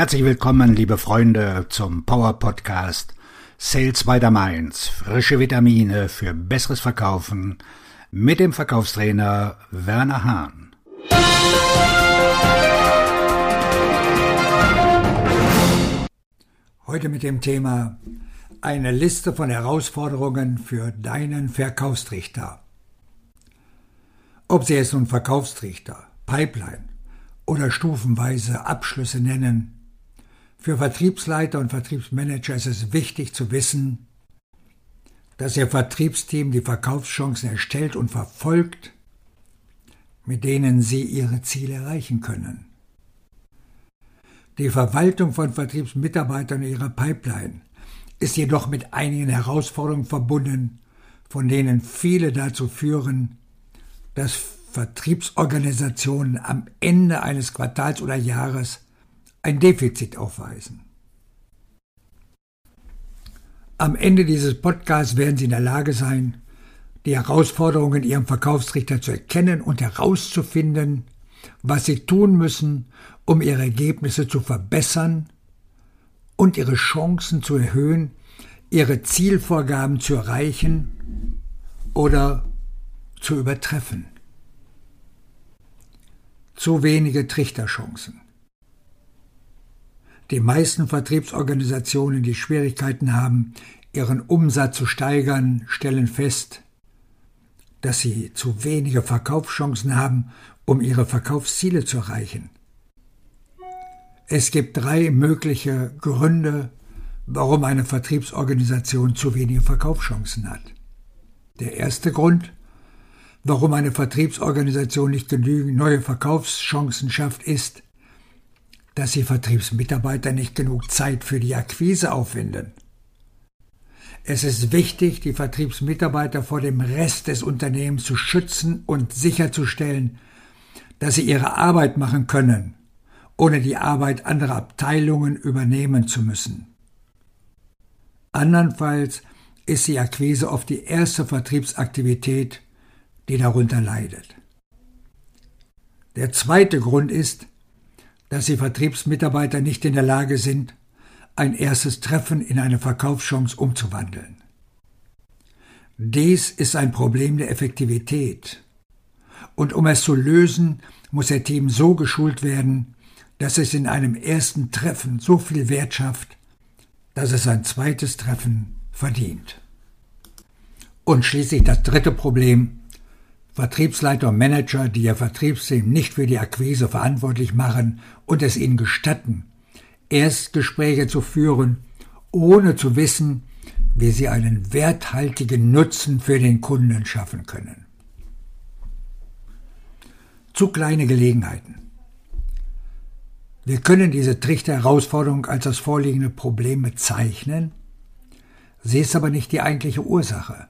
Herzlich willkommen, liebe Freunde, zum Power Podcast Sales by the Mainz. Frische Vitamine für besseres Verkaufen mit dem Verkaufstrainer Werner Hahn. Heute mit dem Thema eine Liste von Herausforderungen für deinen Verkaufstrichter. Ob Sie es nun Verkaufstrichter, Pipeline oder stufenweise Abschlüsse nennen, für Vertriebsleiter und Vertriebsmanager ist es wichtig zu wissen, dass Ihr Vertriebsteam die Verkaufschancen erstellt und verfolgt, mit denen Sie Ihre Ziele erreichen können. Die Verwaltung von Vertriebsmitarbeitern in ihrer Pipeline ist jedoch mit einigen Herausforderungen verbunden, von denen viele dazu führen, dass Vertriebsorganisationen am Ende eines Quartals oder Jahres ein Defizit aufweisen. Am Ende dieses Podcasts werden Sie in der Lage sein, die Herausforderungen Ihrem Verkaufsrichter zu erkennen und herauszufinden, was Sie tun müssen, um Ihre Ergebnisse zu verbessern und Ihre Chancen zu erhöhen, Ihre Zielvorgaben zu erreichen oder zu übertreffen. Zu wenige Trichterchancen. Die meisten Vertriebsorganisationen, die Schwierigkeiten haben, ihren Umsatz zu steigern, stellen fest, dass sie zu wenige Verkaufschancen haben, um ihre Verkaufsziele zu erreichen. Es gibt drei mögliche Gründe, warum eine Vertriebsorganisation zu wenige Verkaufschancen hat. Der erste Grund, warum eine Vertriebsorganisation nicht genügend neue Verkaufschancen schafft, ist, dass die Vertriebsmitarbeiter nicht genug Zeit für die Akquise aufwenden. Es ist wichtig, die Vertriebsmitarbeiter vor dem Rest des Unternehmens zu schützen und sicherzustellen, dass sie ihre Arbeit machen können, ohne die Arbeit anderer Abteilungen übernehmen zu müssen. Andernfalls ist die Akquise oft die erste Vertriebsaktivität, die darunter leidet. Der zweite Grund ist, dass die Vertriebsmitarbeiter nicht in der Lage sind, ein erstes Treffen in eine Verkaufschance umzuwandeln. Dies ist ein Problem der Effektivität. Und um es zu lösen, muss der Team so geschult werden, dass es in einem ersten Treffen so viel Wert schafft, dass es ein zweites Treffen verdient. Und schließlich das dritte Problem, Vertriebsleiter und Manager, die ihr Vertriebsteam nicht für die Akquise verantwortlich machen und es ihnen gestatten, Erstgespräche zu führen, ohne zu wissen, wie sie einen werthaltigen Nutzen für den Kunden schaffen können. Zu kleine Gelegenheiten. Wir können diese Trichter-Herausforderung als das vorliegende Problem bezeichnen, sie ist aber nicht die eigentliche Ursache.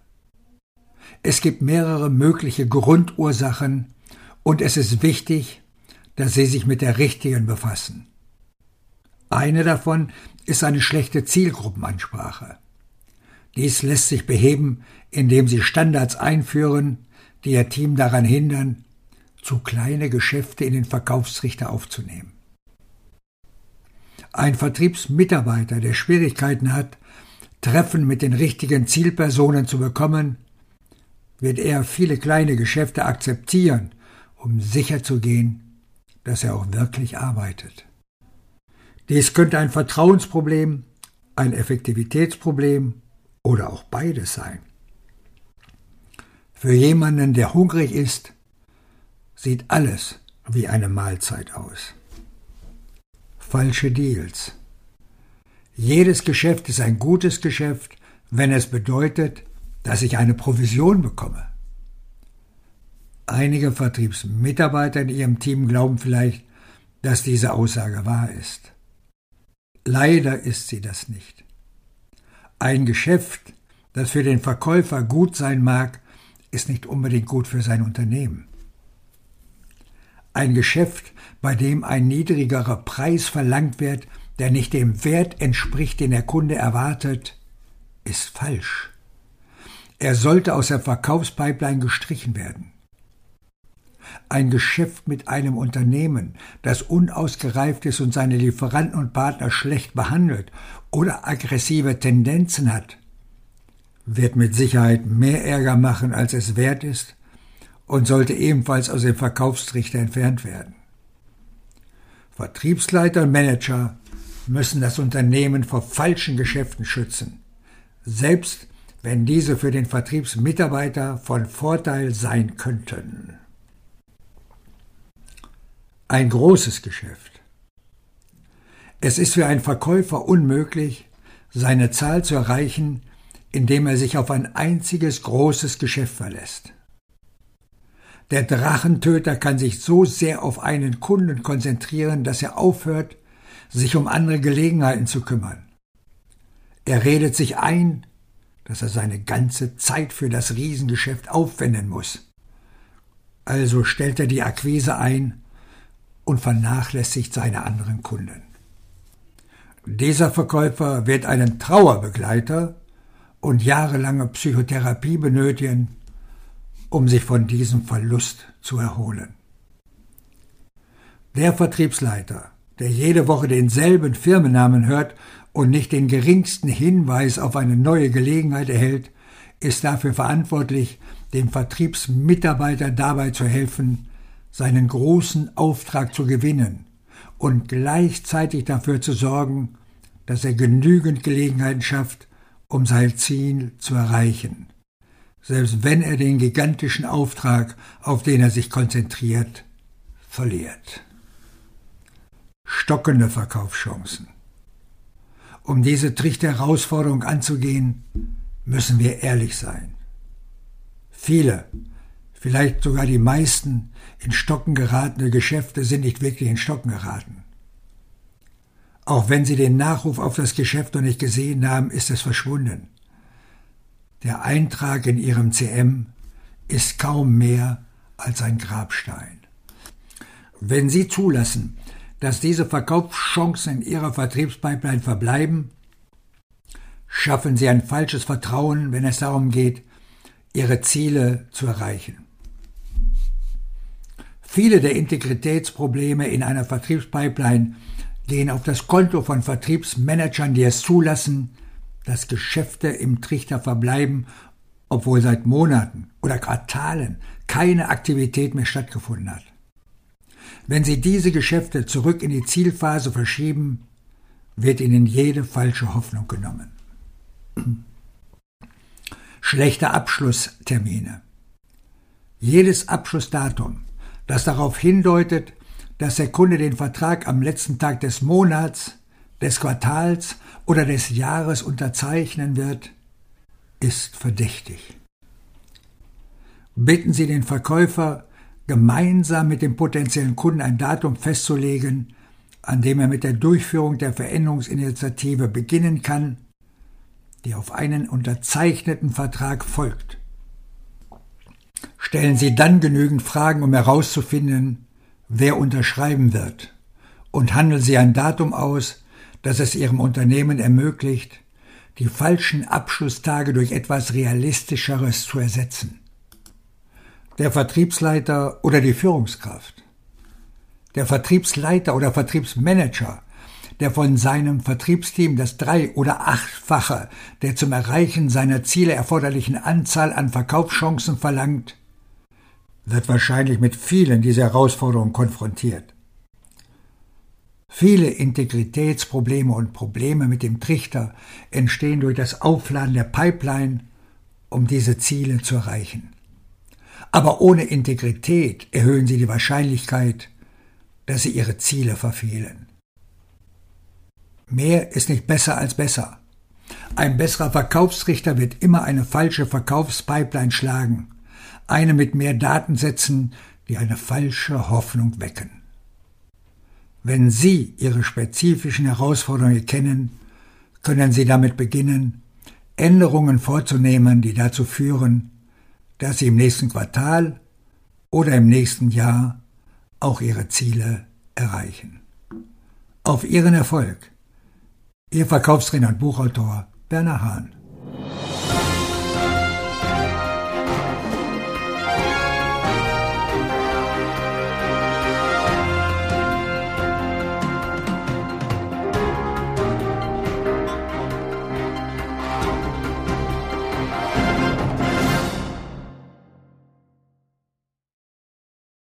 Es gibt mehrere mögliche Grundursachen und es ist wichtig, dass Sie sich mit der richtigen befassen. Eine davon ist eine schlechte Zielgruppenansprache. Dies lässt sich beheben, indem Sie Standards einführen, die Ihr Team daran hindern, zu kleine Geschäfte in den Verkaufsrichter aufzunehmen. Ein Vertriebsmitarbeiter, der Schwierigkeiten hat, Treffen mit den richtigen Zielpersonen zu bekommen, wird er viele kleine Geschäfte akzeptieren, um sicherzugehen, dass er auch wirklich arbeitet. Dies könnte ein Vertrauensproblem, ein Effektivitätsproblem oder auch beides sein. Für jemanden, der hungrig ist, sieht alles wie eine Mahlzeit aus. Falsche Deals. Jedes Geschäft ist ein gutes Geschäft, wenn es bedeutet, dass ich eine Provision bekomme. Einige Vertriebsmitarbeiter in ihrem Team glauben vielleicht, dass diese Aussage wahr ist. Leider ist sie das nicht. Ein Geschäft, das für den Verkäufer gut sein mag, ist nicht unbedingt gut für sein Unternehmen. Ein Geschäft, bei dem ein niedrigerer Preis verlangt wird, der nicht dem Wert entspricht, den der Kunde erwartet, ist falsch. Er sollte aus der Verkaufspipeline gestrichen werden. ein Geschäft mit einem Unternehmen, das unausgereift ist und seine Lieferanten und Partner schlecht behandelt oder aggressive Tendenzen hat, wird mit Sicherheit mehr Ärger machen, als es wert ist und sollte ebenfalls aus dem Verkaufstrichter entfernt werden. Vertriebsleiter und Manager müssen das Unternehmen vor falschen Geschäften schützen, selbst wenn diese für den Vertriebsmitarbeiter von Vorteil sein könnten. Ein großes Geschäft. Es ist für einen Verkäufer unmöglich, seine Zahl zu erreichen, indem er sich auf ein einziges großes Geschäft verlässt. Der Drachentöter kann sich so sehr auf einen Kunden konzentrieren, dass er aufhört, sich um andere Gelegenheiten zu kümmern. Er redet sich ein, dass er seine ganze Zeit für das Riesengeschäft aufwenden muss. Also stellt er die Akquise ein und vernachlässigt seine anderen Kunden. Dieser Verkäufer wird einen Trauerbegleiter und jahrelange Psychotherapie benötigen, um sich von diesem Verlust zu erholen. Der Vertriebsleiter, der jede Woche denselben Firmennamen hört und nicht den geringsten Hinweis auf eine neue Gelegenheit erhält, ist dafür verantwortlich, dem Vertriebsmitarbeiter dabei zu helfen, seinen großen Auftrag zu gewinnen und gleichzeitig dafür zu sorgen, dass er genügend Gelegenheiten schafft, um sein Ziel zu erreichen, selbst wenn er den gigantischen Auftrag, auf den er sich konzentriert, verliert. Stockende Verkaufschancen. Um diese Trichterherausforderung anzugehen, müssen wir ehrlich sein. Viele, vielleicht sogar die meisten in Stocken geratene Geschäfte sind nicht wirklich in Stocken geraten. Auch wenn Sie den Nachruf auf das Geschäft noch nicht gesehen haben, ist es verschwunden. Der Eintrag in Ihrem CM ist kaum mehr als ein Grabstein. Wenn Sie zulassen, dass diese Verkaufschancen in ihrer Vertriebspipeline verbleiben? Schaffen Sie ein falsches Vertrauen, wenn es darum geht, Ihre Ziele zu erreichen. Viele der Integritätsprobleme in einer Vertriebspipeline gehen auf das Konto von Vertriebsmanagern, die es zulassen, dass Geschäfte im Trichter verbleiben, obwohl seit Monaten oder Quartalen keine Aktivität mehr stattgefunden hat. Wenn Sie diese Geschäfte zurück in die Zielphase verschieben, wird Ihnen jede falsche Hoffnung genommen. Schlechte Abschlusstermine. Jedes Abschlussdatum, das darauf hindeutet, dass der Kunde den Vertrag am letzten Tag des Monats, des Quartals oder des Jahres unterzeichnen wird, ist verdächtig. Bitten Sie den Verkäufer, gemeinsam mit dem potenziellen Kunden ein Datum festzulegen, an dem er mit der Durchführung der Veränderungsinitiative beginnen kann, die auf einen unterzeichneten Vertrag folgt. Stellen Sie dann genügend Fragen, um herauszufinden, wer unterschreiben wird, und handeln Sie ein Datum aus, das es Ihrem Unternehmen ermöglicht, die falschen Abschlusstage durch etwas Realistischeres zu ersetzen der Vertriebsleiter oder die Führungskraft, der Vertriebsleiter oder Vertriebsmanager, der von seinem Vertriebsteam das drei- oder achtfache der zum Erreichen seiner Ziele erforderlichen Anzahl an Verkaufschancen verlangt, wird wahrscheinlich mit vielen dieser Herausforderungen konfrontiert. Viele Integritätsprobleme und Probleme mit dem Trichter entstehen durch das Aufladen der Pipeline, um diese Ziele zu erreichen. Aber ohne Integrität erhöhen sie die Wahrscheinlichkeit, dass sie ihre Ziele verfehlen. Mehr ist nicht besser als besser. Ein besserer Verkaufsrichter wird immer eine falsche Verkaufspipeline schlagen, eine mit mehr Datensätzen, die eine falsche Hoffnung wecken. Wenn Sie Ihre spezifischen Herausforderungen kennen, können Sie damit beginnen, Änderungen vorzunehmen, die dazu führen, dass sie im nächsten Quartal oder im nächsten Jahr auch ihre Ziele erreichen. Auf ihren Erfolg. Ihr Verkaufstrainer und Buchautor Werner Hahn.